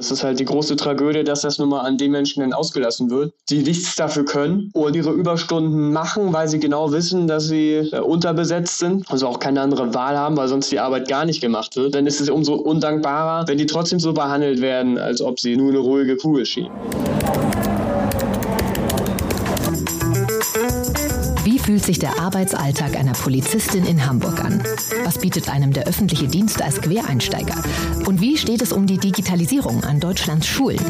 Das ist halt die große Tragödie, dass das nun mal an den Menschen dann ausgelassen wird, die nichts dafür können und ihre Überstunden machen, weil sie genau wissen, dass sie äh, unterbesetzt sind, also auch keine andere Wahl haben, weil sonst die Arbeit gar nicht gemacht wird. Dann ist es umso undankbarer, wenn die trotzdem so behandelt werden, als ob sie nur eine ruhige Kugel schieben. Fühlt sich der Arbeitsalltag einer Polizistin in Hamburg an? Was bietet einem der öffentliche Dienst als Quereinsteiger? Und wie steht es um die Digitalisierung an Deutschlands Schulen?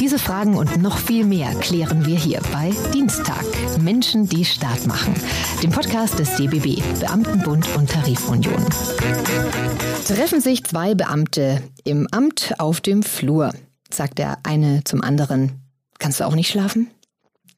Diese Fragen und noch viel mehr klären wir hier bei Dienstag. Menschen, die Staat machen. Dem Podcast des DBB, Beamtenbund und Tarifunion. Treffen sich zwei Beamte im Amt auf dem Flur, sagt der eine zum anderen. Kannst du auch nicht schlafen?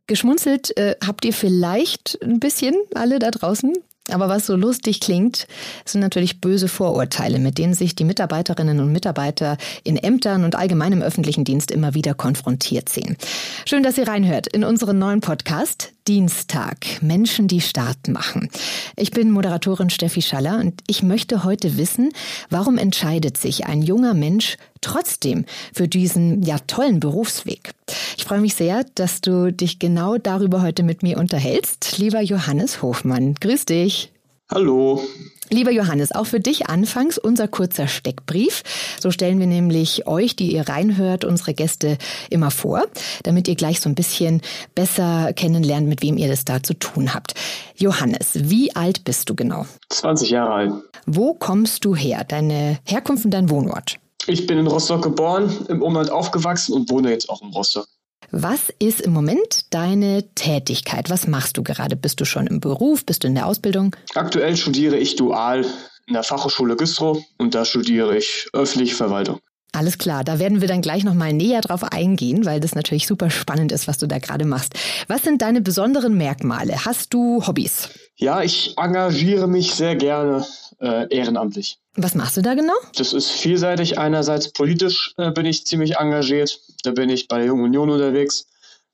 Geschmunzelt äh, habt ihr vielleicht ein bisschen alle da draußen. Aber was so lustig klingt, sind natürlich böse Vorurteile, mit denen sich die Mitarbeiterinnen und Mitarbeiter in Ämtern und allgemein im öffentlichen Dienst immer wieder konfrontiert sehen. Schön, dass ihr reinhört in unseren neuen Podcast Dienstag. Menschen, die Start machen. Ich bin Moderatorin Steffi Schaller und ich möchte heute wissen, warum entscheidet sich ein junger Mensch trotzdem für diesen ja tollen Berufsweg? Ich freue mich sehr, dass du dich genau darüber heute mit mir unterhältst. Lieber Johannes Hofmann, grüß dich. Hallo. Lieber Johannes, auch für dich anfangs unser kurzer Steckbrief. So stellen wir nämlich euch, die ihr reinhört, unsere Gäste immer vor, damit ihr gleich so ein bisschen besser kennenlernt, mit wem ihr das da zu tun habt. Johannes, wie alt bist du genau? 20 Jahre alt. Wo kommst du her? Deine Herkunft und dein Wohnort? Ich bin in Rostock geboren, im Umland aufgewachsen und wohne jetzt auch in Rostock. Was ist im Moment deine Tätigkeit? Was machst du gerade? Bist du schon im Beruf? Bist du in der Ausbildung? Aktuell studiere ich dual in der Fachhochschule Güstrow und da studiere ich öffentliche Verwaltung. Alles klar, da werden wir dann gleich nochmal näher drauf eingehen, weil das natürlich super spannend ist, was du da gerade machst. Was sind deine besonderen Merkmale? Hast du Hobbys? Ja, ich engagiere mich sehr gerne äh, ehrenamtlich. Was machst du da genau? Das ist vielseitig. Einerseits politisch äh, bin ich ziemlich engagiert. Da bin ich bei der Jungen Union unterwegs,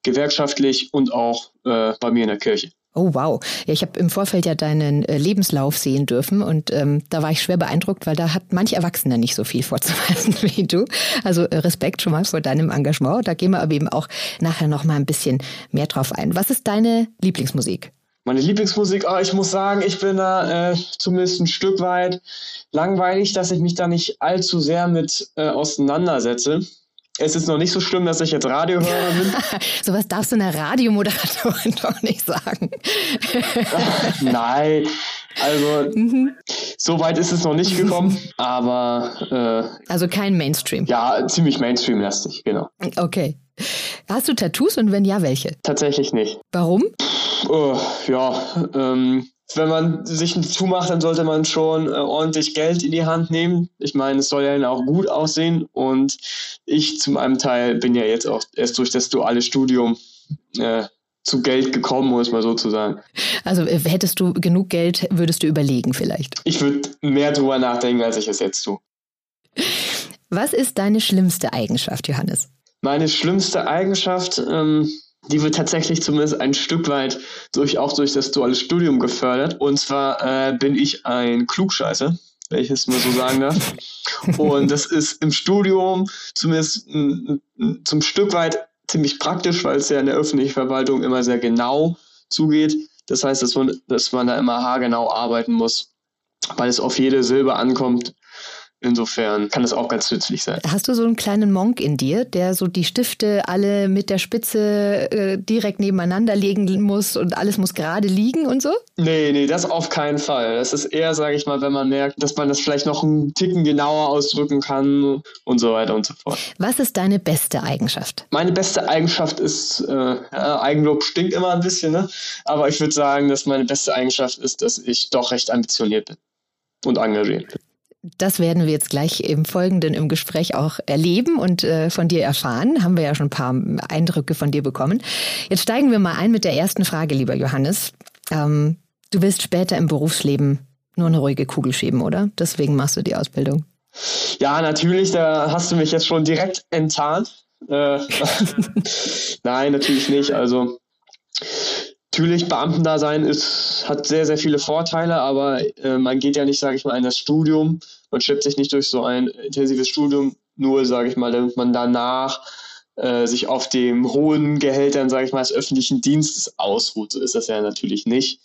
gewerkschaftlich und auch äh, bei mir in der Kirche. Oh wow. Ja, ich habe im Vorfeld ja deinen äh, Lebenslauf sehen dürfen und ähm, da war ich schwer beeindruckt, weil da hat manch Erwachsener nicht so viel vorzuweisen wie du. Also äh, Respekt schon mal vor deinem Engagement. Da gehen wir aber eben auch nachher noch mal ein bisschen mehr drauf ein. Was ist deine Lieblingsmusik? Meine Lieblingsmusik, oh, ich muss sagen, ich bin da äh, zumindest ein Stück weit langweilig, dass ich mich da nicht allzu sehr mit äh, auseinandersetze. Es ist noch nicht so schlimm, dass ich jetzt Radiohörer bin. Sowas darfst du einer Radiomoderatorin doch nicht sagen. Ach, nein, also mhm. so weit ist es noch nicht gekommen, aber äh, also kein Mainstream. Ja, ziemlich Mainstream-lastig, genau. Okay. Hast du Tattoos und wenn ja, welche? Tatsächlich nicht. Warum? Oh, ja, ähm, wenn man sich zumacht, dann sollte man schon äh, ordentlich Geld in die Hand nehmen. Ich meine, es soll ja auch gut aussehen. Und ich zu meinem Teil bin ja jetzt auch erst durch das duale Studium äh, zu Geld gekommen, muss man so zu sagen. Also äh, hättest du genug Geld, würdest du überlegen vielleicht? Ich würde mehr drüber nachdenken, als ich es jetzt tue. Was ist deine schlimmste Eigenschaft, Johannes? Meine schlimmste Eigenschaft, ähm, die wird tatsächlich zumindest ein Stück weit durch, auch durch das duale Studium gefördert. Und zwar äh, bin ich ein Klugscheißer, wenn ich es mal so sagen darf. Und das ist im Studium zumindest zum Stück weit ziemlich praktisch, weil es ja in der öffentlichen Verwaltung immer sehr genau zugeht. Das heißt, dass man, dass man da immer haargenau arbeiten muss, weil es auf jede Silbe ankommt Insofern kann das auch ganz nützlich sein. Hast du so einen kleinen Monk in dir, der so die Stifte alle mit der Spitze äh, direkt nebeneinander legen muss und alles muss gerade liegen und so? Nee, nee, das auf keinen Fall. Das ist eher, sage ich mal, wenn man merkt, dass man das vielleicht noch einen Ticken genauer ausdrücken kann und so weiter und so fort. Was ist deine beste Eigenschaft? Meine beste Eigenschaft ist, äh, ja, Eigenlob stinkt immer ein bisschen, ne? aber ich würde sagen, dass meine beste Eigenschaft ist, dass ich doch recht ambitioniert bin und engagiert bin. Das werden wir jetzt gleich im Folgenden im Gespräch auch erleben und äh, von dir erfahren. Haben wir ja schon ein paar Eindrücke von dir bekommen. Jetzt steigen wir mal ein mit der ersten Frage, lieber Johannes. Ähm, du willst später im Berufsleben nur eine ruhige Kugel schieben, oder? Deswegen machst du die Ausbildung. Ja, natürlich, da hast du mich jetzt schon direkt enttarnt. Äh, Nein, natürlich nicht. Also Natürlich, Beamtendasein ist, hat sehr, sehr viele Vorteile, aber äh, man geht ja nicht, sage ich mal, in das Studium. Man schleppt sich nicht durch so ein intensives Studium nur, sage ich mal, damit man danach äh, sich auf dem hohen Gehältern, sage ich mal, des öffentlichen Dienstes ausruht. So ist das ja natürlich nicht.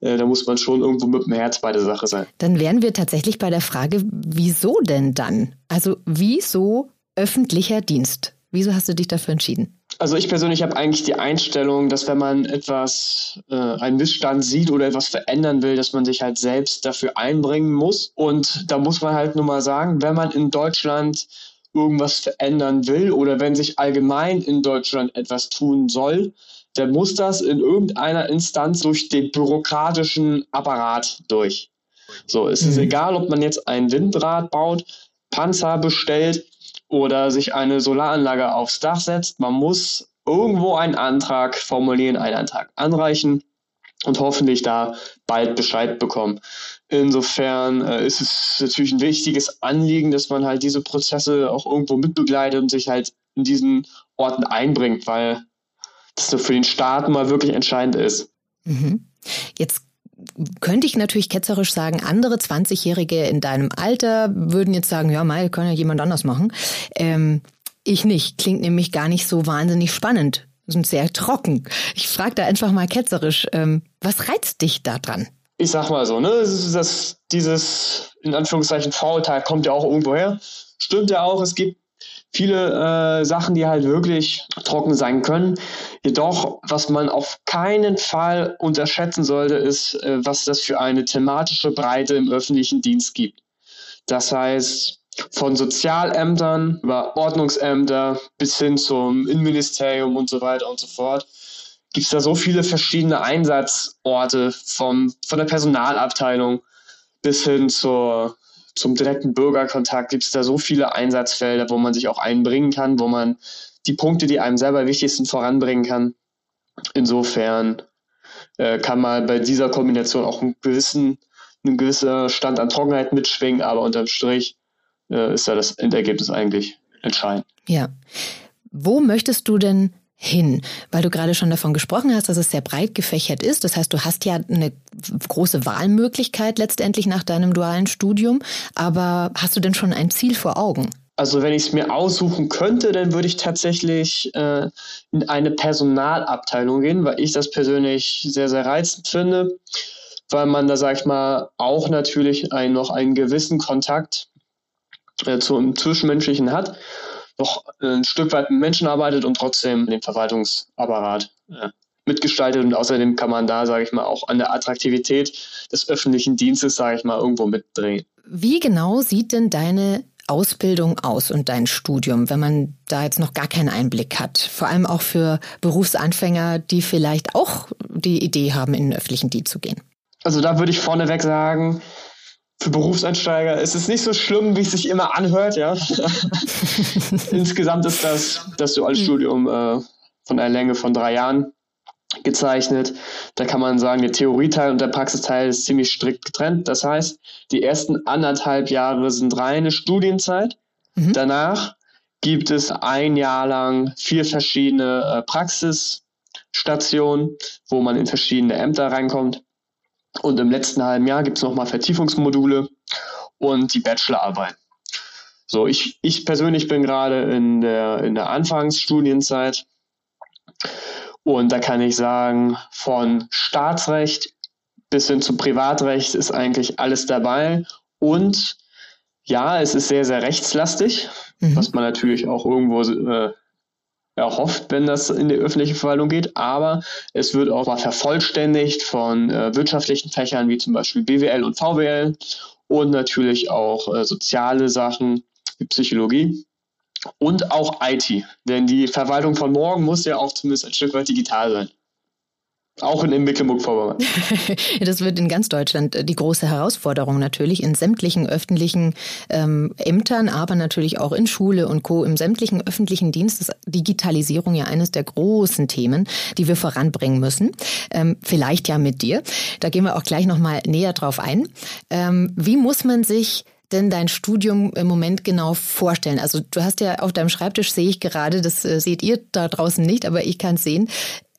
Äh, da muss man schon irgendwo mit dem Herz bei der Sache sein. Dann wären wir tatsächlich bei der Frage, wieso denn dann? Also wieso öffentlicher Dienst? Wieso hast du dich dafür entschieden? Also ich persönlich habe eigentlich die Einstellung, dass wenn man etwas, äh, einen Missstand sieht oder etwas verändern will, dass man sich halt selbst dafür einbringen muss. Und da muss man halt nur mal sagen, wenn man in Deutschland irgendwas verändern will oder wenn sich allgemein in Deutschland etwas tun soll, dann muss das in irgendeiner Instanz durch den bürokratischen Apparat durch. So, es ist mhm. egal, ob man jetzt ein Windrad baut, Panzer bestellt oder sich eine Solaranlage aufs Dach setzt. Man muss irgendwo einen Antrag formulieren, einen Antrag anreichen und hoffentlich da bald Bescheid bekommen. Insofern äh, ist es natürlich ein wichtiges Anliegen, dass man halt diese Prozesse auch irgendwo mitbegleitet und sich halt in diesen Orten einbringt, weil das so für den Staat mal wirklich entscheidend ist. Mhm. Jetzt könnte ich natürlich ketzerisch sagen, andere 20-Jährige in deinem Alter würden jetzt sagen, ja, mal, kann ja jemand anders machen. Ähm, ich nicht. Klingt nämlich gar nicht so wahnsinnig spannend. Sind sehr trocken. Ich frage da einfach mal ketzerisch, ähm, was reizt dich da dran? Ich sag mal so, ne, das, dieses, in Anführungszeichen, Vorurteil kommt ja auch irgendwo her. Stimmt ja auch, es gibt viele äh, Sachen, die halt wirklich trocken sein können. Jedoch, was man auf keinen Fall unterschätzen sollte, ist, äh, was das für eine thematische Breite im öffentlichen Dienst gibt. Das heißt, von Sozialämtern über Ordnungsämter bis hin zum Innenministerium und so weiter und so fort gibt es da so viele verschiedene Einsatzorte vom, von der Personalabteilung bis hin zur zum direkten Bürgerkontakt gibt es da so viele Einsatzfelder, wo man sich auch einbringen kann, wo man die Punkte, die einem selber wichtig sind, voranbringen kann. Insofern äh, kann man bei dieser Kombination auch einen gewissen, einen gewisser Stand an Trockenheit mitschwingen, aber unterm Strich äh, ist ja das Endergebnis eigentlich entscheidend. Ja. Wo möchtest du denn hin, weil du gerade schon davon gesprochen hast, dass es sehr breit gefächert ist. Das heißt, du hast ja eine große Wahlmöglichkeit letztendlich nach deinem dualen Studium, aber hast du denn schon ein Ziel vor Augen? Also wenn ich es mir aussuchen könnte, dann würde ich tatsächlich äh, in eine Personalabteilung gehen, weil ich das persönlich sehr, sehr reizend finde, weil man da, sag ich mal, auch natürlich ein, noch einen gewissen Kontakt äh, zum Zwischenmenschlichen hat noch ein Stück weit mit Menschen arbeitet und trotzdem den Verwaltungsapparat äh, mitgestaltet. Und außerdem kann man da, sage ich mal, auch an der Attraktivität des öffentlichen Dienstes, sage ich mal, irgendwo mitdrehen. Wie genau sieht denn deine Ausbildung aus und dein Studium, wenn man da jetzt noch gar keinen Einblick hat? Vor allem auch für Berufsanfänger, die vielleicht auch die Idee haben, in den öffentlichen Dienst zu gehen. Also da würde ich vorneweg sagen, für Berufseinsteiger ist es nicht so schlimm, wie es sich immer anhört, ja. Insgesamt ist das, das duale Studium äh, von einer Länge von drei Jahren gezeichnet. Da kann man sagen, der Theorieteil und der Praxisteil ist ziemlich strikt getrennt. Das heißt, die ersten anderthalb Jahre sind reine Studienzeit. Mhm. Danach gibt es ein Jahr lang vier verschiedene äh, Praxisstationen, wo man in verschiedene Ämter reinkommt. Und im letzten halben Jahr gibt es nochmal Vertiefungsmodule und die Bachelorarbeit. So, ich, ich persönlich bin gerade in der, in der Anfangsstudienzeit und da kann ich sagen, von Staatsrecht bis hin zum Privatrecht ist eigentlich alles dabei und ja, es ist sehr, sehr rechtslastig, mhm. was man natürlich auch irgendwo äh, erhofft, wenn das in die öffentliche Verwaltung geht, aber es wird auch mal vervollständigt von äh, wirtschaftlichen Fächern wie zum Beispiel BWL und VWL und natürlich auch äh, soziale Sachen wie Psychologie und auch IT, denn die Verwaltung von morgen muss ja auch zumindest ein Stück weit digital sein. Auch in Mecklenburg-Vorpommern. das wird in ganz Deutschland äh, die große Herausforderung natürlich in sämtlichen öffentlichen ähm, Ämtern, aber natürlich auch in Schule und Co. Im sämtlichen öffentlichen Dienst ist Digitalisierung ja eines der großen Themen, die wir voranbringen müssen. Ähm, vielleicht ja mit dir. Da gehen wir auch gleich nochmal näher drauf ein. Ähm, wie muss man sich denn dein Studium im Moment genau vorstellen? Also du hast ja auf deinem Schreibtisch, sehe ich gerade, das äh, seht ihr da draußen nicht, aber ich kann es sehen,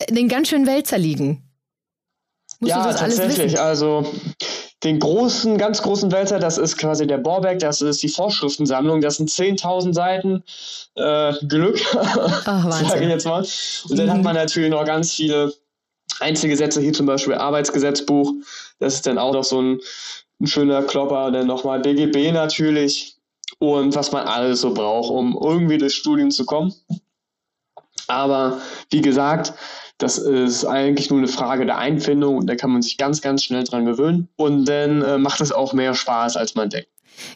den ganz schönen Wälzer liegen. Musst ja, tatsächlich. Also den großen, ganz großen Wälzer, das ist quasi der Borbeck, das ist die Vorschriftensammlung, das sind 10.000 Seiten äh, Glück, sage ich jetzt mal. Und dann mhm. hat man natürlich noch ganz viele Einzelgesetze, hier zum Beispiel Arbeitsgesetzbuch, das ist dann auch noch so ein, ein schöner Klopper, dann nochmal BGB natürlich und was man alles so braucht, um irgendwie durchs Studium zu kommen. Aber wie gesagt, das ist eigentlich nur eine Frage der Einfindung und da kann man sich ganz, ganz schnell dran gewöhnen und dann äh, macht es auch mehr Spaß, als man denkt.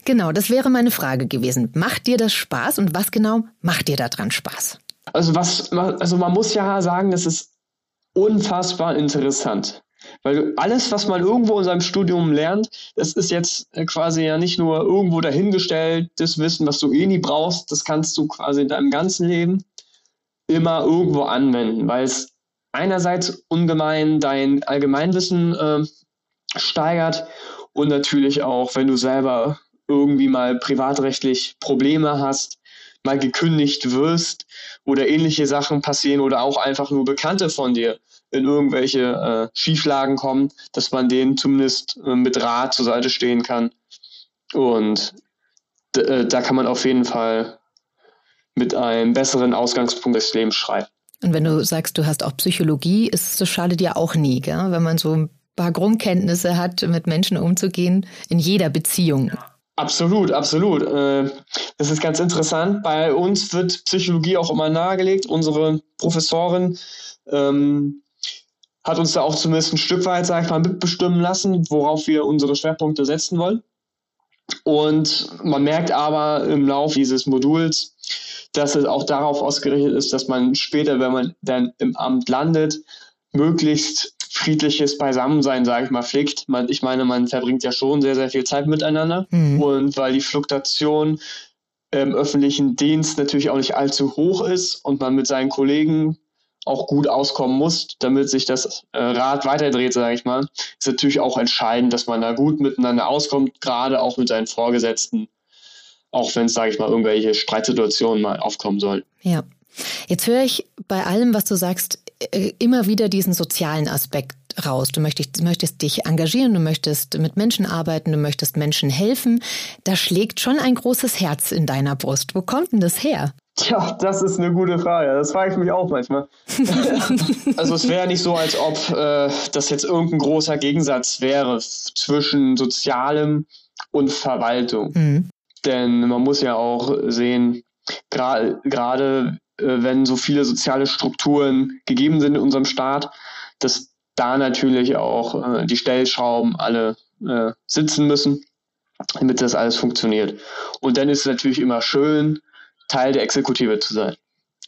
Genau, das wäre meine Frage gewesen. Macht dir das Spaß und was genau macht dir daran Spaß? Also was, also man muss ja sagen, das ist unfassbar interessant. Weil alles, was man irgendwo in seinem Studium lernt, das ist jetzt äh, quasi ja nicht nur irgendwo dahingestellt, das Wissen, was du eh nie brauchst, das kannst du quasi in deinem ganzen Leben immer irgendwo anwenden, weil es einerseits ungemein dein Allgemeinwissen äh, steigert und natürlich auch, wenn du selber irgendwie mal privatrechtlich Probleme hast, mal gekündigt wirst oder ähnliche Sachen passieren oder auch einfach nur Bekannte von dir in irgendwelche äh, Schieflagen kommen, dass man denen zumindest äh, mit Rat zur Seite stehen kann. Und äh, da kann man auf jeden Fall mit einem besseren Ausgangspunkt des Lebens schreiben. Und wenn du sagst, du hast auch Psychologie, ist das schadet dir auch nie, gell? wenn man so ein paar Grundkenntnisse hat, mit Menschen umzugehen, in jeder Beziehung. Absolut, absolut. Äh, das ist ganz interessant. Bei uns wird Psychologie auch immer nahegelegt. Unsere Professorin ähm, hat uns da auch zumindest ein Stück weit, sag ich mal, mitbestimmen lassen, worauf wir unsere Schwerpunkte setzen wollen. Und man merkt aber im Laufe dieses Moduls, dass es auch darauf ausgerichtet ist, dass man später, wenn man dann im Amt landet, möglichst friedliches Beisammensein, sage ich mal, pflegt. Man, ich meine, man verbringt ja schon sehr, sehr viel Zeit miteinander. Mhm. Und weil die Fluktuation im öffentlichen Dienst natürlich auch nicht allzu hoch ist und man mit seinen Kollegen auch gut auskommen muss, damit sich das äh, Rad weiterdreht, sage ich mal, ist natürlich auch entscheidend, dass man da gut miteinander auskommt, gerade auch mit seinen Vorgesetzten auch wenn es, sage ich mal, irgendwelche Streitsituationen mal aufkommen sollen. Ja. Jetzt höre ich bei allem, was du sagst, äh, immer wieder diesen sozialen Aspekt raus. Du möchtest, du möchtest dich engagieren, du möchtest mit Menschen arbeiten, du möchtest Menschen helfen. Da schlägt schon ein großes Herz in deiner Brust. Wo kommt denn das her? Tja, das ist eine gute Frage. Das frage ich mich auch manchmal. also es wäre nicht so, als ob äh, das jetzt irgendein großer Gegensatz wäre zwischen Sozialem und Verwaltung. Mhm. Denn man muss ja auch sehen, gerade äh, wenn so viele soziale Strukturen gegeben sind in unserem Staat, dass da natürlich auch äh, die Stellschrauben alle äh, sitzen müssen, damit das alles funktioniert. Und dann ist es natürlich immer schön, Teil der Exekutive zu sein.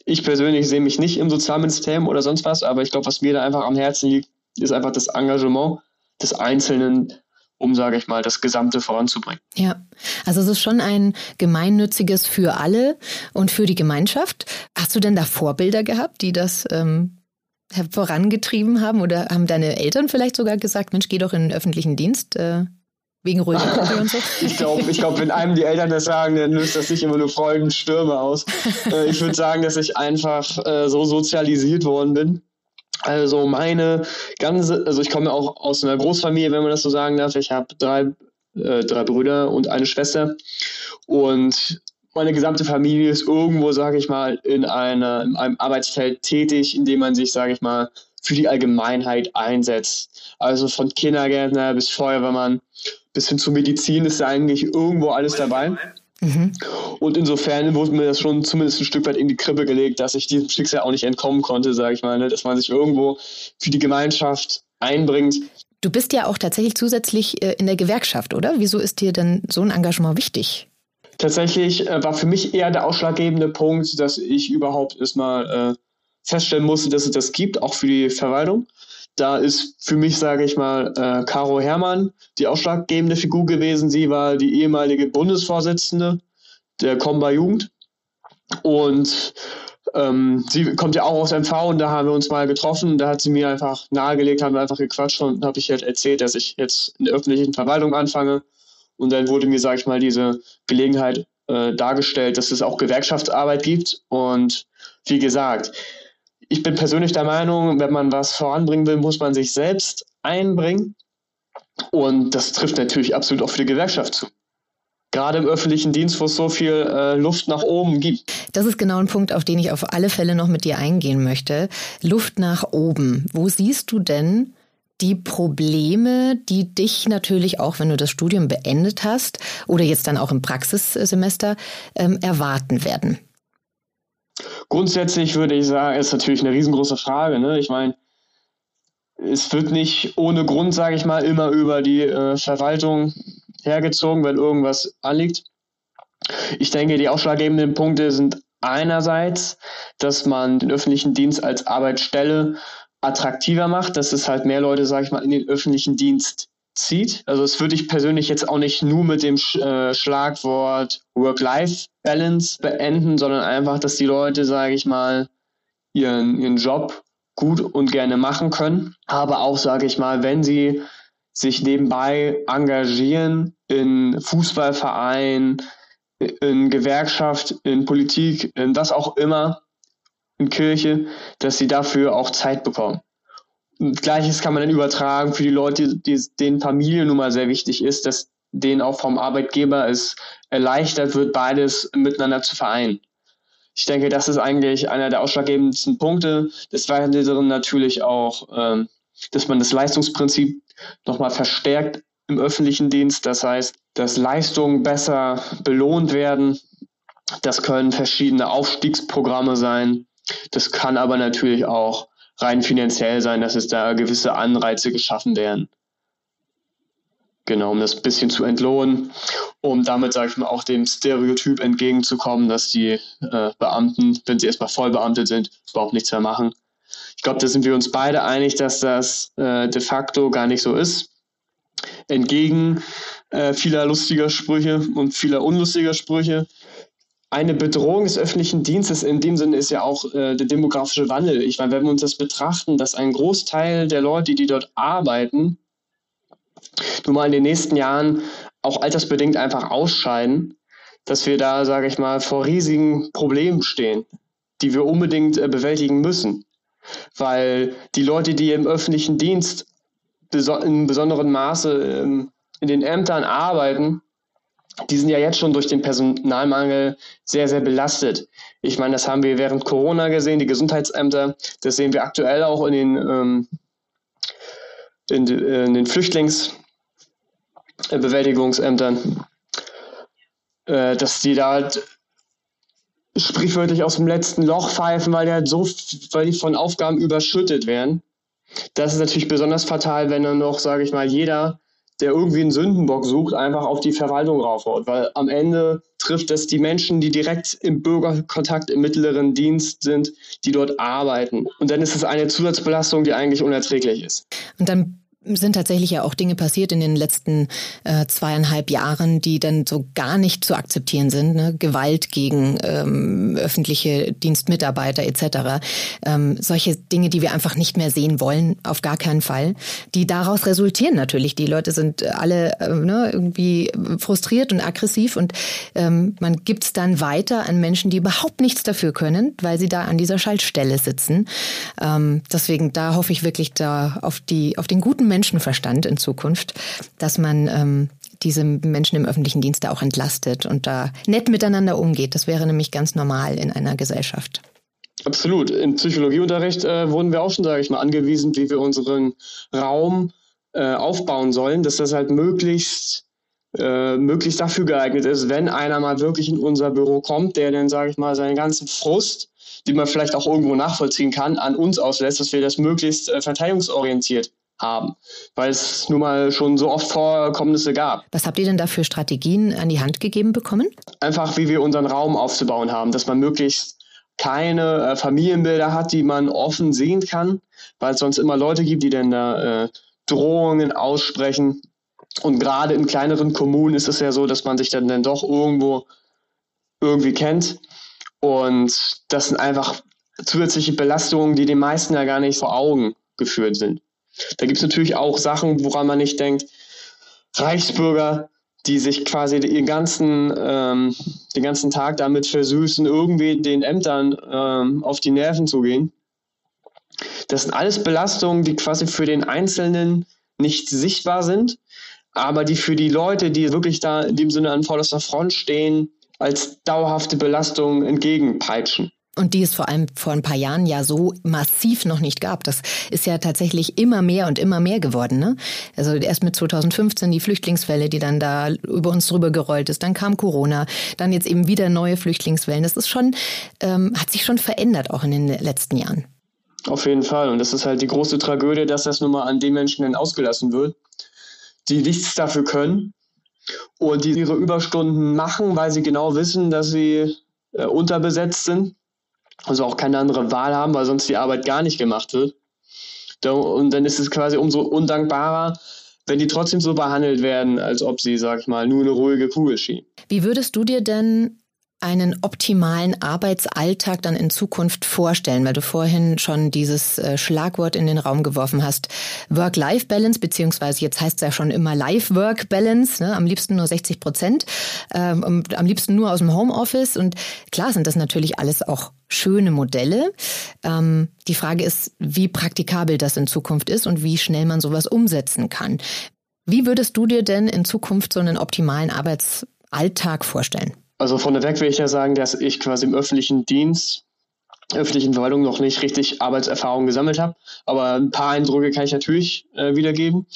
Ich persönlich sehe mich nicht im Sozialministerium oder sonst was, aber ich glaube, was mir da einfach am Herzen liegt, ist einfach das Engagement des Einzelnen um, sage ich mal, das Gesamte voranzubringen. Ja, also es ist schon ein gemeinnütziges für alle und für die Gemeinschaft. Hast du denn da Vorbilder gehabt, die das ähm, vorangetrieben haben? Oder haben deine Eltern vielleicht sogar gesagt, Mensch, geh doch in den öffentlichen Dienst? Äh, Wegen ruhiger und so? ich glaube, ich glaub, wenn einem die Eltern das sagen, dann löst das nicht immer nur Freuden Stürme aus. Äh, ich würde sagen, dass ich einfach äh, so sozialisiert worden bin also meine ganze, also ich komme auch aus einer Großfamilie, wenn man das so sagen darf. Ich habe drei, äh, drei Brüder und eine Schwester. Und meine gesamte Familie ist irgendwo, sage ich mal, in, einer, in einem Arbeitsfeld tätig, in dem man sich, sage ich mal, für die Allgemeinheit einsetzt. Also von Kindergärtner bis Feuerwehrmann bis hin zu Medizin ist da eigentlich irgendwo alles dabei. Mhm. Und insofern wurde mir das schon zumindest ein Stück weit in die Krippe gelegt, dass ich diesem Schicksal auch nicht entkommen konnte, sage ich mal, ne? dass man sich irgendwo für die Gemeinschaft einbringt. Du bist ja auch tatsächlich zusätzlich äh, in der Gewerkschaft, oder? Wieso ist dir denn so ein Engagement wichtig? Tatsächlich äh, war für mich eher der ausschlaggebende Punkt, dass ich überhaupt erstmal äh, feststellen musste, dass es das gibt, auch für die Verwaltung. Da ist für mich, sage ich mal, äh, Caro Herrmann die ausschlaggebende Figur gewesen. Sie war die ehemalige Bundesvorsitzende der Comba Jugend. Und ähm, sie kommt ja auch aus MV und da haben wir uns mal getroffen. Da hat sie mir einfach nahegelegt, haben wir einfach gequatscht und habe ich halt erzählt, dass ich jetzt in der öffentlichen Verwaltung anfange. Und dann wurde mir, sage ich mal, diese Gelegenheit äh, dargestellt, dass es auch Gewerkschaftsarbeit gibt. Und wie gesagt, ich bin persönlich der Meinung, wenn man was voranbringen will, muss man sich selbst einbringen. Und das trifft natürlich absolut auch für die Gewerkschaft zu gerade im öffentlichen Dienst, wo es so viel äh, Luft nach oben gibt. Das ist genau ein Punkt, auf den ich auf alle Fälle noch mit dir eingehen möchte. Luft nach oben. Wo siehst du denn die Probleme, die dich natürlich auch, wenn du das Studium beendet hast oder jetzt dann auch im Praxissemester ähm, erwarten werden? Grundsätzlich würde ich sagen, ist natürlich eine riesengroße Frage. Ne? Ich meine, es wird nicht ohne Grund, sage ich mal, immer über die äh, Verwaltung hergezogen, wenn irgendwas anliegt. Ich denke, die ausschlaggebenden Punkte sind einerseits, dass man den öffentlichen Dienst als Arbeitsstelle attraktiver macht, dass es halt mehr Leute, sage ich mal, in den öffentlichen Dienst zieht. Also das würde ich persönlich jetzt auch nicht nur mit dem äh, Schlagwort Work-Life-Balance beenden, sondern einfach, dass die Leute, sage ich mal, ihren, ihren Job gut und gerne machen können. Aber auch, sage ich mal, wenn sie sich nebenbei engagieren in Fußballverein, in Gewerkschaft, in Politik, in was auch immer, in Kirche, dass sie dafür auch Zeit bekommen. Gleiches kann man dann übertragen für die Leute, die, denen Familie nun mal sehr wichtig ist, dass denen auch vom Arbeitgeber es erleichtert wird, beides miteinander zu vereinen. Ich denke, das ist eigentlich einer der ausschlaggebendsten Punkte. Des Weiteren natürlich auch, ähm, dass man das Leistungsprinzip nochmal verstärkt im öffentlichen Dienst. Das heißt, dass Leistungen besser belohnt werden. Das können verschiedene Aufstiegsprogramme sein. Das kann aber natürlich auch rein finanziell sein, dass es da gewisse Anreize geschaffen werden. Genau, um das bisschen zu entlohnen, um damit, sage ich mal, auch dem Stereotyp entgegenzukommen, dass die äh, Beamten, wenn sie erstmal vollbeamtet sind, überhaupt nichts mehr machen. Ich glaube, da sind wir uns beide einig, dass das äh, de facto gar nicht so ist. Entgegen äh, vieler lustiger Sprüche und vieler unlustiger Sprüche eine Bedrohung des öffentlichen Dienstes in dem Sinne ist ja auch äh, der demografische Wandel. Ich meine, wenn wir uns das betrachten, dass ein Großteil der Leute, die dort arbeiten, nun mal in den nächsten Jahren auch altersbedingt einfach ausscheiden, dass wir da, sage ich mal, vor riesigen Problemen stehen, die wir unbedingt äh, bewältigen müssen. Weil die Leute, die im öffentlichen Dienst in besonderem Maße ähm, in den Ämtern arbeiten, die sind ja jetzt schon durch den Personalmangel sehr, sehr belastet. Ich meine, das haben wir während Corona gesehen, die Gesundheitsämter, das sehen wir aktuell auch in den, ähm, in, in, den Flüchtlingsbewältigungsämtern, äh, dass die da halt sprichwörtlich aus dem letzten Loch pfeifen, weil die halt so, weil die von Aufgaben überschüttet werden. Das ist natürlich besonders fatal, wenn dann noch, sage ich mal, jeder der irgendwie einen Sündenbock sucht, einfach auf die Verwaltung raufhaut. Weil am Ende trifft es die Menschen, die direkt im Bürgerkontakt im mittleren Dienst sind, die dort arbeiten. Und dann ist es eine Zusatzbelastung, die eigentlich unerträglich ist. Und dann sind tatsächlich ja auch Dinge passiert in den letzten äh, zweieinhalb Jahren, die dann so gar nicht zu akzeptieren sind. Ne? Gewalt gegen ähm, öffentliche Dienstmitarbeiter etc. Ähm, solche Dinge, die wir einfach nicht mehr sehen wollen, auf gar keinen Fall. Die daraus resultieren natürlich. Die Leute sind alle äh, ne, irgendwie frustriert und aggressiv und ähm, man gibt es dann weiter an Menschen, die überhaupt nichts dafür können, weil sie da an dieser Schaltstelle sitzen. Ähm, deswegen da hoffe ich wirklich da auf die auf den guten Menschenverstand in Zukunft, dass man ähm, diese Menschen im öffentlichen Dienst da auch entlastet und da nett miteinander umgeht. Das wäre nämlich ganz normal in einer Gesellschaft. Absolut. Im Psychologieunterricht äh, wurden wir auch schon, sage ich mal, angewiesen, wie wir unseren Raum äh, aufbauen sollen, dass das halt möglichst äh, möglichst dafür geeignet ist, wenn einer mal wirklich in unser Büro kommt, der dann, sage ich mal, seinen ganzen Frust, den man vielleicht auch irgendwo nachvollziehen kann, an uns auslässt, dass wir das möglichst äh, verteidigungsorientiert haben, weil es nun mal schon so oft Vorkommnisse gab. Was habt ihr denn da für Strategien an die Hand gegeben bekommen? Einfach, wie wir unseren Raum aufzubauen haben, dass man möglichst keine äh, Familienbilder hat, die man offen sehen kann, weil es sonst immer Leute gibt, die dann da äh, Drohungen aussprechen. Und gerade in kleineren Kommunen ist es ja so, dass man sich dann, dann doch irgendwo irgendwie kennt. Und das sind einfach zusätzliche Belastungen, die den meisten ja gar nicht vor Augen geführt sind. Da gibt es natürlich auch Sachen, woran man nicht denkt. Reichsbürger, die sich quasi den ganzen, ähm, den ganzen Tag damit versüßen, irgendwie den Ämtern ähm, auf die Nerven zu gehen. Das sind alles Belastungen, die quasi für den Einzelnen nicht sichtbar sind, aber die für die Leute, die wirklich da in dem Sinne an vorderster Front stehen, als dauerhafte Belastung entgegenpeitschen. Und die es vor allem vor ein paar Jahren ja so massiv noch nicht gab. Das ist ja tatsächlich immer mehr und immer mehr geworden. Ne? Also erst mit 2015 die Flüchtlingswelle, die dann da über uns drüber gerollt ist. Dann kam Corona, dann jetzt eben wieder neue Flüchtlingswellen. Das ist schon, ähm, hat sich schon verändert auch in den letzten Jahren. Auf jeden Fall. Und das ist halt die große Tragödie, dass das nun mal an den Menschen dann ausgelassen wird, die nichts dafür können und die ihre Überstunden machen, weil sie genau wissen, dass sie äh, unterbesetzt sind also auch keine andere Wahl haben, weil sonst die Arbeit gar nicht gemacht wird. Und dann ist es quasi umso undankbarer, wenn die trotzdem so behandelt werden, als ob sie, sag ich mal, nur eine ruhige Kugel schieben. Wie würdest du dir denn einen optimalen Arbeitsalltag dann in Zukunft vorstellen? Weil du vorhin schon dieses äh, Schlagwort in den Raum geworfen hast. Work-Life-Balance, beziehungsweise jetzt heißt es ja schon immer Life-Work-Balance, ne? am liebsten nur 60 Prozent, ähm, am liebsten nur aus dem Homeoffice. Und klar sind das natürlich alles auch schöne Modelle. Ähm, die Frage ist, wie praktikabel das in Zukunft ist und wie schnell man sowas umsetzen kann. Wie würdest du dir denn in Zukunft so einen optimalen Arbeitsalltag vorstellen? Also vorneweg will ich ja sagen, dass ich quasi im öffentlichen Dienst, öffentlichen Verwaltung noch nicht richtig Arbeitserfahrung gesammelt habe. Aber ein paar Eindrücke kann ich natürlich äh, wiedergeben.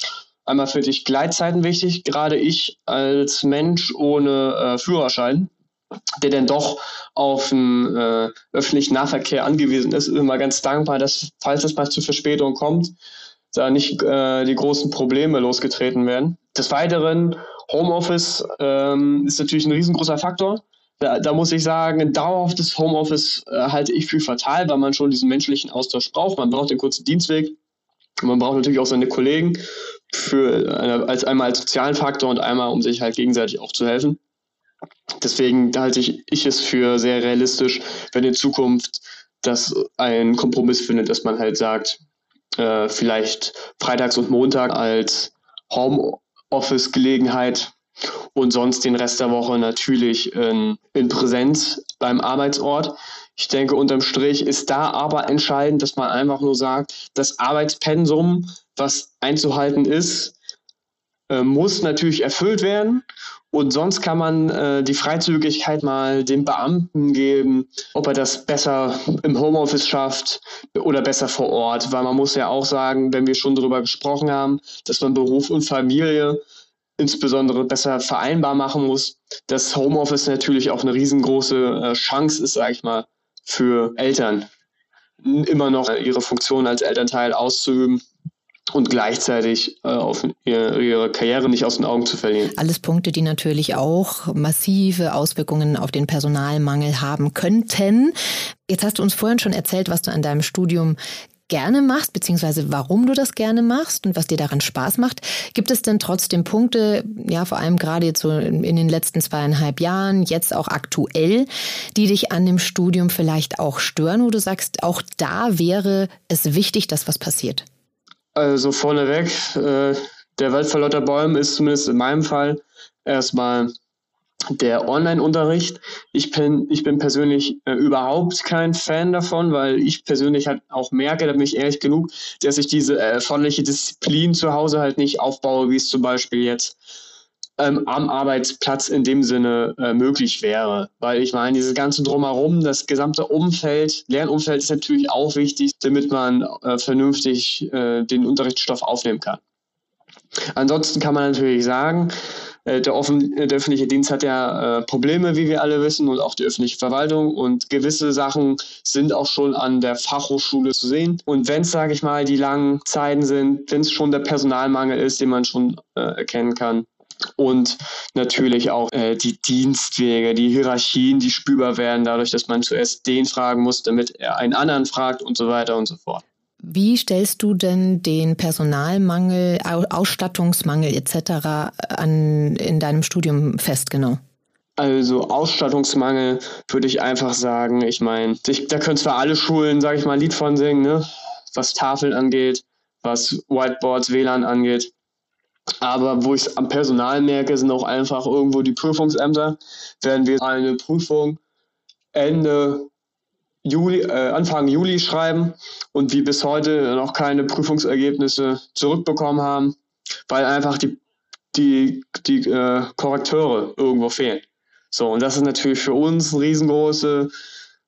Einmal finde ich Gleitzeiten wichtig, gerade ich als Mensch ohne äh, Führerschein, der dann doch auf den äh, öffentlichen Nahverkehr angewiesen ist, immer ganz dankbar, dass, falls es mal zu Verspätung kommt, da nicht äh, die großen Probleme losgetreten werden. Des Weiteren Homeoffice ähm, ist natürlich ein riesengroßer Faktor. Da, da muss ich sagen, ein dauerhaftes Homeoffice äh, halte ich für fatal, weil man schon diesen menschlichen Austausch braucht. Man braucht den kurzen Dienstweg. Man braucht natürlich auch seine Kollegen für eine, als einmal als sozialen Faktor und einmal, um sich halt gegenseitig auch zu helfen. Deswegen halte ich, ich es für sehr realistisch, wenn in Zukunft das ein Kompromiss findet, dass man halt sagt, äh, vielleicht freitags und Montag als Home Office-Gelegenheit und sonst den Rest der Woche natürlich in, in Präsenz beim Arbeitsort. Ich denke, unterm Strich ist da aber entscheidend, dass man einfach nur sagt, das Arbeitspensum, was einzuhalten ist, äh, muss natürlich erfüllt werden. Und sonst kann man äh, die Freizügigkeit mal dem Beamten geben, ob er das besser im Homeoffice schafft oder besser vor Ort. Weil man muss ja auch sagen, wenn wir schon darüber gesprochen haben, dass man Beruf und Familie insbesondere besser vereinbar machen muss, dass Homeoffice natürlich auch eine riesengroße äh, Chance ist, sage ich mal, für Eltern, immer noch ihre Funktion als Elternteil auszuüben und gleichzeitig äh, auf ihre, ihre Karriere nicht aus den Augen zu verlieren. Alles Punkte, die natürlich auch massive Auswirkungen auf den Personalmangel haben könnten. Jetzt hast du uns vorhin schon erzählt, was du an deinem Studium gerne machst, beziehungsweise warum du das gerne machst und was dir daran Spaß macht. Gibt es denn trotzdem Punkte, ja, vor allem gerade jetzt so in, in den letzten zweieinhalb Jahren, jetzt auch aktuell, die dich an dem Studium vielleicht auch stören, wo du sagst, auch da wäre es wichtig, dass was passiert? Also vorneweg, äh, der Wald vor lauter Bäumen ist zumindest in meinem Fall erstmal der Online-Unterricht. Ich bin, ich bin persönlich äh, überhaupt kein Fan davon, weil ich persönlich halt auch merke, da bin ich ehrlich genug, dass ich diese erforderliche Disziplin zu Hause halt nicht aufbaue, wie es zum Beispiel jetzt ähm, am Arbeitsplatz in dem Sinne äh, möglich wäre. Weil ich meine, dieses ganze Drumherum, das gesamte Umfeld, Lernumfeld ist natürlich auch wichtig, damit man äh, vernünftig äh, den Unterrichtsstoff aufnehmen kann. Ansonsten kann man natürlich sagen, äh, der, offen, der, öffentliche Dienst hat ja äh, Probleme, wie wir alle wissen, und auch die öffentliche Verwaltung. Und gewisse Sachen sind auch schon an der Fachhochschule zu sehen. Und wenn es, sage ich mal, die langen Zeiten sind, wenn es schon der Personalmangel ist, den man schon äh, erkennen kann, und natürlich auch äh, die Dienstwege, die Hierarchien, die spürbar werden, dadurch, dass man zuerst den fragen muss, damit er einen anderen fragt und so weiter und so fort. Wie stellst du denn den Personalmangel, Ausstattungsmangel etc. An, in deinem Studium fest genau? Also Ausstattungsmangel würde ich einfach sagen, ich meine, da können zwar alle Schulen, sage ich mal, ein Lied von singen, ne? was Tafeln angeht, was Whiteboards, WLAN angeht. Aber wo ich es am Personal merke, sind auch einfach irgendwo die Prüfungsämter. Werden wir eine Prüfung Ende Juli, äh, Anfang Juli schreiben und wir bis heute noch keine Prüfungsergebnisse zurückbekommen haben, weil einfach die, die, die äh, Korrekteure irgendwo fehlen. So, und das ist natürlich für uns ein riesengroße,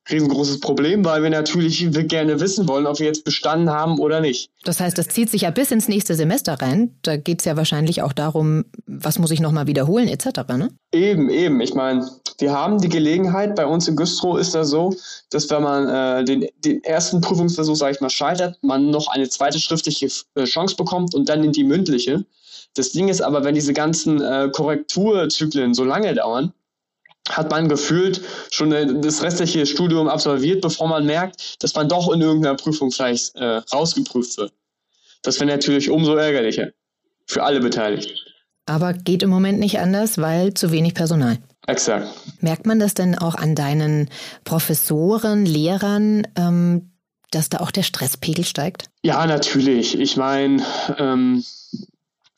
riesengroßes Problem, weil wir natürlich gerne wissen wollen, ob wir jetzt bestanden haben oder nicht. Das heißt, das zieht sich ja bis ins nächste Semester rein. Da geht es ja wahrscheinlich auch darum, was muss ich nochmal wiederholen etc. Ne? Eben, eben. Ich meine, wir haben die Gelegenheit, bei uns in Güstrow ist das so, dass wenn man äh, den, den ersten Prüfungsversuch, sage ich mal, scheitert, man noch eine zweite schriftliche äh, Chance bekommt und dann in die mündliche. Das Ding ist aber, wenn diese ganzen äh, Korrekturzyklen so lange dauern, hat man gefühlt schon das restliche Studium absolviert, bevor man merkt, dass man doch in irgendeiner Prüfung vielleicht äh, rausgeprüft wird. Das wäre natürlich umso ärgerlicher für alle Beteiligten. Aber geht im Moment nicht anders, weil zu wenig Personal. Exakt. Merkt man das denn auch an deinen Professoren, Lehrern, ähm, dass da auch der Stresspegel steigt? Ja, natürlich. Ich meine, ähm,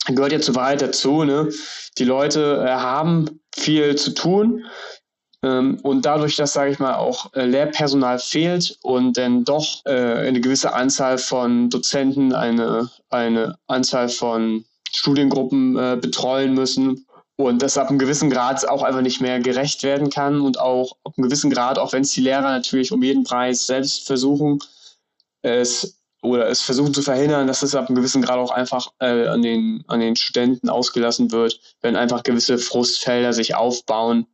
gehört ja zu Wahrheit dazu. Ne? Die Leute äh, haben viel zu tun. Ähm, und dadurch, dass, sage ich mal, auch äh, Lehrpersonal fehlt und dann doch äh, eine gewisse Anzahl von Dozenten eine, eine Anzahl von Studiengruppen äh, betreuen müssen und das ab einem gewissen Grad auch einfach nicht mehr gerecht werden kann und auch ab einem gewissen Grad, auch wenn es die Lehrer natürlich um jeden Preis selbst versuchen, es oder es versuchen zu verhindern, dass es ab einem gewissen Grad auch einfach äh, an, den, an den Studenten ausgelassen wird, wenn einfach gewisse Frustfelder sich aufbauen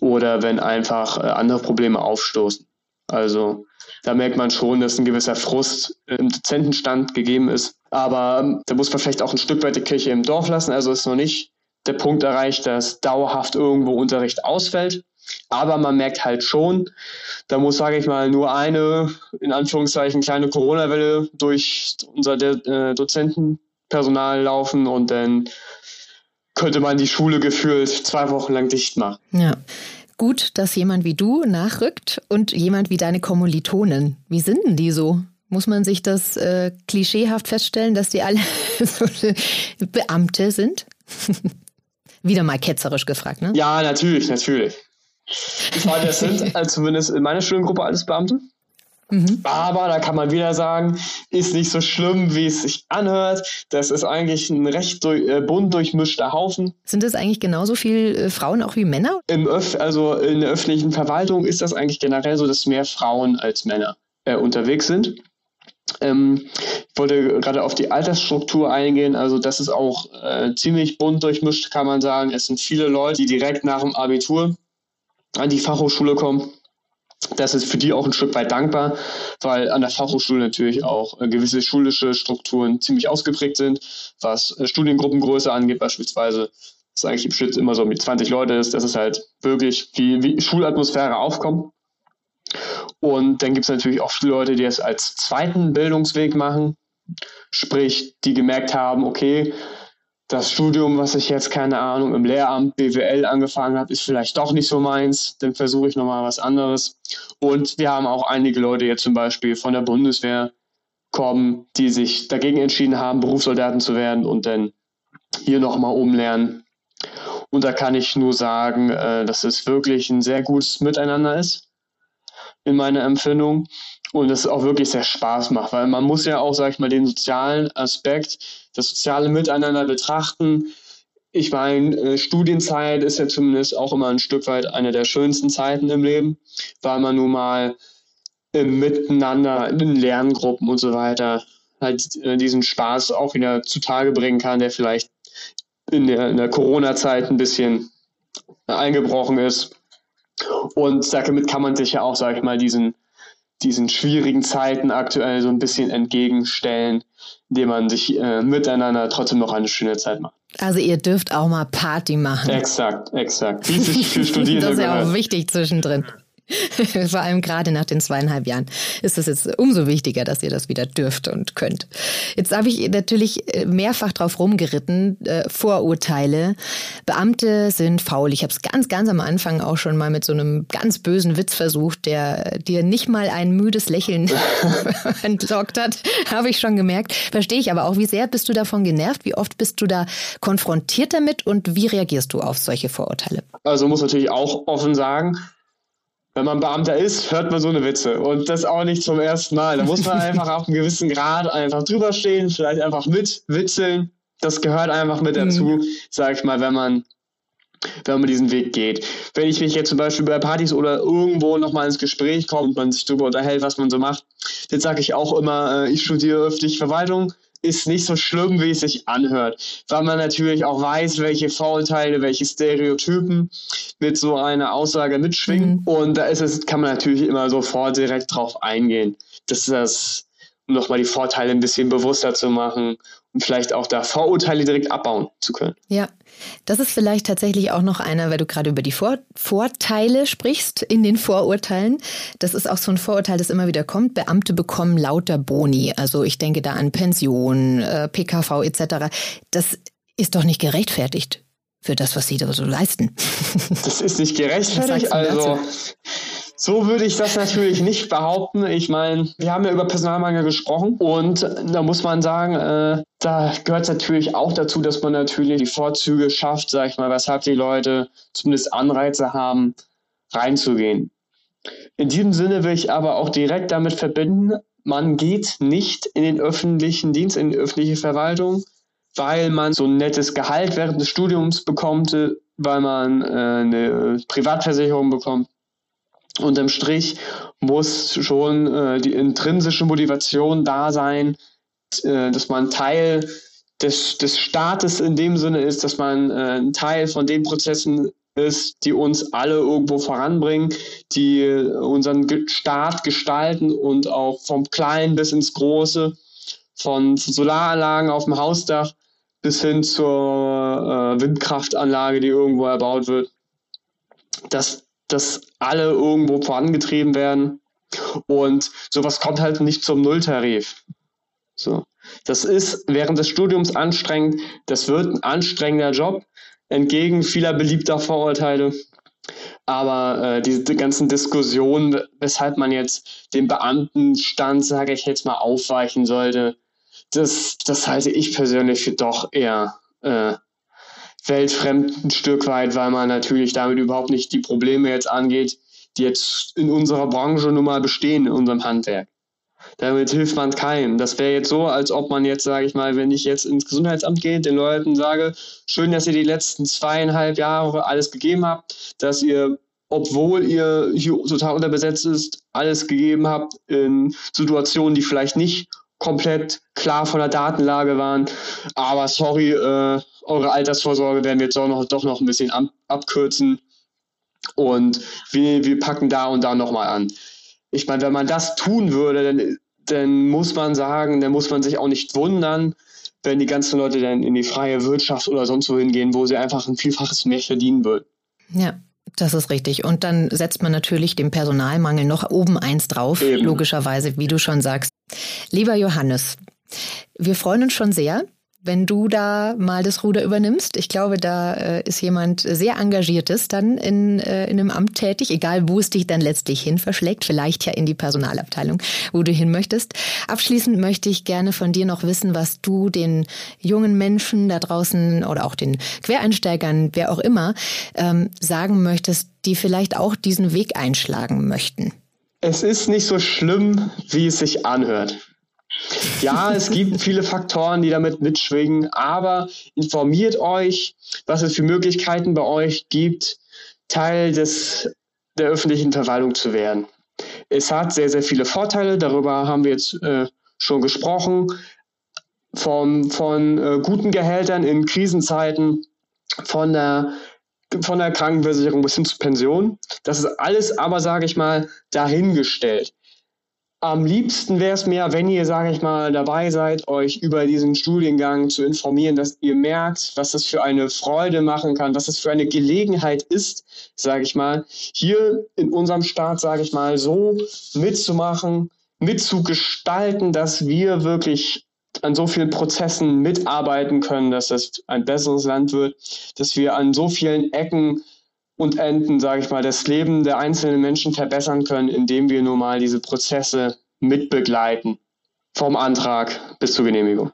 oder wenn einfach äh, andere Probleme aufstoßen. Also da merkt man schon, dass ein gewisser Frust im Dozentenstand gegeben ist. Aber ähm, da muss man vielleicht auch ein Stück weit die Kirche im Dorf lassen. Also ist noch nicht der Punkt erreicht, dass dauerhaft irgendwo Unterricht ausfällt. Aber man merkt halt schon, da muss, sage ich mal, nur eine, in Anführungszeichen, kleine Corona-Welle durch unser äh, Dozentenpersonal laufen und dann könnte man die Schule gefühlt zwei Wochen lang dicht machen. Ja. Gut, dass jemand wie du nachrückt und jemand wie deine Kommilitonen. Wie sind denn die so? Muss man sich das äh, klischeehaft feststellen, dass die alle so Beamte sind? Wieder mal ketzerisch gefragt, ne? Ja, natürlich, natürlich. Ich meine, das sind also zumindest in meiner Studiengruppe alles Beamte. Mhm. Aber da kann man wieder sagen, ist nicht so schlimm, wie es sich anhört. Das ist eigentlich ein recht durch, äh, bunt durchmischter Haufen. Sind das eigentlich genauso viele äh, Frauen auch wie Männer? Im Öf also in der öffentlichen Verwaltung ist das eigentlich generell so, dass mehr Frauen als Männer äh, unterwegs sind. Ähm, ich wollte gerade auf die Altersstruktur eingehen. Also das ist auch äh, ziemlich bunt durchmischt, kann man sagen. Es sind viele Leute, die direkt nach dem Abitur an die Fachhochschule kommen. Das ist für die auch ein Stück weit dankbar, weil an der Fachhochschule natürlich auch äh, gewisse schulische Strukturen ziemlich ausgeprägt sind, was äh, Studiengruppengröße angeht beispielsweise. Das eigentlich im Schnitt immer so mit 20 Leute ist, dass es halt wirklich wie, wie Schulatmosphäre aufkommt. Und dann gibt es natürlich auch viele Leute, die es als zweiten Bildungsweg machen, sprich, die gemerkt haben, okay, das Studium, was ich jetzt, keine Ahnung, im Lehramt BWL angefangen habe, ist vielleicht doch nicht so meins. Dann versuche ich nochmal was anderes. Und wir haben auch einige Leute jetzt zum Beispiel von der Bundeswehr kommen, die sich dagegen entschieden haben, Berufssoldaten zu werden und dann hier nochmal umlernen. Und da kann ich nur sagen, äh, dass es wirklich ein sehr gutes Miteinander ist, in meiner Empfindung und es auch wirklich sehr Spaß macht, weil man muss ja auch, sag ich mal, den sozialen Aspekt, das soziale Miteinander betrachten. Ich meine, äh, Studienzeit ist ja zumindest auch immer ein Stück weit eine der schönsten Zeiten im Leben, weil man nun mal Miteinander, in Lerngruppen und so weiter halt äh, diesen Spaß auch wieder zutage bringen kann, der vielleicht in der, in der Corona-Zeit ein bisschen eingebrochen ist. Und damit kann man sich ja auch, sag ich mal, diesen diesen schwierigen Zeiten aktuell so ein bisschen entgegenstellen, indem man sich äh, miteinander trotzdem noch eine schöne Zeit macht. Also ihr dürft auch mal Party machen. Exakt, exakt. Wie sich für Studierende Das ist ja auch wichtig zwischendrin. Vor allem gerade nach den zweieinhalb Jahren ist es jetzt umso wichtiger, dass ihr das wieder dürft und könnt. Jetzt habe ich natürlich äh, mehrfach drauf rumgeritten, äh, Vorurteile. Beamte sind faul. Ich habe es ganz, ganz am Anfang auch schon mal mit so einem ganz bösen Witz versucht, der dir nicht mal ein müdes Lächeln entlockt hat, habe ich schon gemerkt. Verstehe ich aber auch. Wie sehr bist du davon genervt? Wie oft bist du da konfrontiert damit und wie reagierst du auf solche Vorurteile? Also muss natürlich auch offen sagen, wenn man Beamter ist, hört man so eine Witze. Und das auch nicht zum ersten Mal. Da muss man einfach auf einem gewissen Grad einfach drüber stehen, vielleicht einfach mit witzeln. das gehört einfach mit dazu, mhm. sag ich mal, wenn man wenn man diesen Weg geht. Wenn ich mich jetzt zum Beispiel bei Partys oder irgendwo nochmal ins Gespräch komme und man sich darüber unterhält, was man so macht, dann sage ich auch immer, äh, ich studiere öffentliche Verwaltung, ist nicht so schlimm, wie es sich anhört, weil man natürlich auch weiß, welche Vorurteile, welche Stereotypen mit so einer Aussage mitschwingen. Mhm. Und da ist es, kann man natürlich immer sofort direkt drauf eingehen. Das ist das, um nochmal die Vorteile ein bisschen bewusster zu machen vielleicht auch da Vorurteile direkt abbauen zu können. Ja, das ist vielleicht tatsächlich auch noch einer, weil du gerade über die Vor Vorteile sprichst in den Vorurteilen. Das ist auch so ein Vorurteil, das immer wieder kommt. Beamte bekommen lauter Boni. Also ich denke da an Pension, äh, PKV etc. Das ist doch nicht gerechtfertigt für das, was sie da so leisten. Das ist nicht gerechtfertigt. Also so würde ich das natürlich nicht behaupten. Ich meine, wir haben ja über Personalmangel gesprochen und da muss man sagen, äh, da gehört es natürlich auch dazu, dass man natürlich die Vorzüge schafft, sag ich mal, weshalb die Leute zumindest Anreize haben, reinzugehen. In diesem Sinne will ich aber auch direkt damit verbinden, man geht nicht in den öffentlichen Dienst, in die öffentliche Verwaltung, weil man so ein nettes Gehalt während des Studiums bekommt, weil man äh, eine Privatversicherung bekommt unterm Strich muss schon äh, die intrinsische Motivation da sein, äh, dass man Teil des, des Staates in dem Sinne ist, dass man äh, ein Teil von den Prozessen ist, die uns alle irgendwo voranbringen, die unseren Staat gestalten und auch vom Kleinen bis ins Große, von Solaranlagen auf dem Hausdach bis hin zur äh, Windkraftanlage, die irgendwo erbaut wird. Das dass alle irgendwo vorangetrieben werden. Und sowas kommt halt nicht zum Nulltarif. So. Das ist während des Studiums anstrengend. Das wird ein anstrengender Job, entgegen vieler beliebter Vorurteile. Aber äh, diese ganzen Diskussionen, weshalb man jetzt den Beamtenstand, sage ich jetzt mal, aufweichen sollte, das, das halte ich persönlich für doch eher äh, weltfremd ein Stück weit, weil man natürlich damit überhaupt nicht die Probleme jetzt angeht, die jetzt in unserer Branche nun mal bestehen, in unserem Handwerk. Damit hilft man keinem. Das wäre jetzt so, als ob man jetzt, sage ich mal, wenn ich jetzt ins Gesundheitsamt gehe, den Leuten sage, schön, dass ihr die letzten zweieinhalb Jahre alles gegeben habt, dass ihr, obwohl ihr hier total unterbesetzt ist, alles gegeben habt in Situationen, die vielleicht nicht komplett klar von der Datenlage waren. Aber sorry, äh, eure Altersvorsorge werden wir jetzt auch noch, doch noch ein bisschen ab, abkürzen. Und wir, wir packen da und da nochmal an. Ich meine, wenn man das tun würde, dann, dann muss man sagen, dann muss man sich auch nicht wundern, wenn die ganzen Leute dann in die freie Wirtschaft oder sonst wo hingehen, wo sie einfach ein Vielfaches mehr verdienen würden. Ja. Das ist richtig. Und dann setzt man natürlich dem Personalmangel noch oben eins drauf, Eben. logischerweise, wie du schon sagst. Lieber Johannes, wir freuen uns schon sehr, wenn du da mal das Ruder übernimmst. Ich glaube, da äh, ist jemand sehr engagiertes dann in, äh, in einem Amt tätig, egal wo es dich dann letztlich hin verschlägt, vielleicht ja in die Personalabteilung, wo du hin möchtest. Abschließend möchte ich gerne von dir noch wissen, was du den jungen Menschen da draußen oder auch den Quereinsteigern, wer auch immer, ähm, sagen möchtest, die vielleicht auch diesen Weg einschlagen möchten. Es ist nicht so schlimm, wie es sich anhört. Ja, es gibt viele Faktoren, die damit mitschwingen, aber informiert euch, was es für Möglichkeiten bei euch gibt, Teil des, der öffentlichen Verwaltung zu werden. Es hat sehr, sehr viele Vorteile, darüber haben wir jetzt äh, schon gesprochen, von, von äh, guten Gehältern in Krisenzeiten, von der von der Krankenversicherung bis hin zur Pension. Das ist alles aber, sage ich mal, dahingestellt. Am liebsten wäre es mir, wenn ihr, sage ich mal, dabei seid, euch über diesen Studiengang zu informieren, dass ihr merkt, was das für eine Freude machen kann, was das für eine Gelegenheit ist, sage ich mal, hier in unserem Staat, sage ich mal, so mitzumachen, mitzugestalten, dass wir wirklich an so vielen Prozessen mitarbeiten können, dass das ein besseres Land wird, dass wir an so vielen Ecken und Enden, sage ich mal, das Leben der einzelnen Menschen verbessern können, indem wir nun mal diese Prozesse mitbegleiten, vom Antrag bis zur Genehmigung.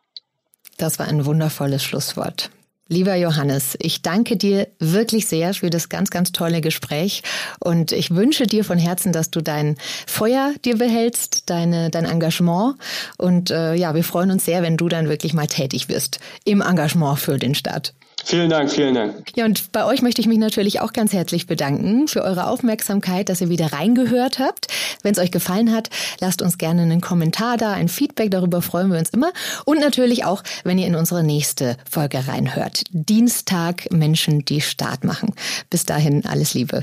Das war ein wundervolles Schlusswort. Lieber Johannes, ich danke dir wirklich sehr für das ganz, ganz tolle Gespräch und ich wünsche dir von Herzen, dass du dein Feuer dir behältst, deine, dein Engagement und äh, ja, wir freuen uns sehr, wenn du dann wirklich mal tätig wirst im Engagement für den Staat. Vielen Dank, vielen Dank. Ja, und bei euch möchte ich mich natürlich auch ganz herzlich bedanken für eure Aufmerksamkeit, dass ihr wieder reingehört habt. Wenn es euch gefallen hat, lasst uns gerne einen Kommentar da, ein Feedback, darüber freuen wir uns immer. Und natürlich auch, wenn ihr in unsere nächste Folge reinhört. Dienstag Menschen, die Start machen. Bis dahin alles Liebe.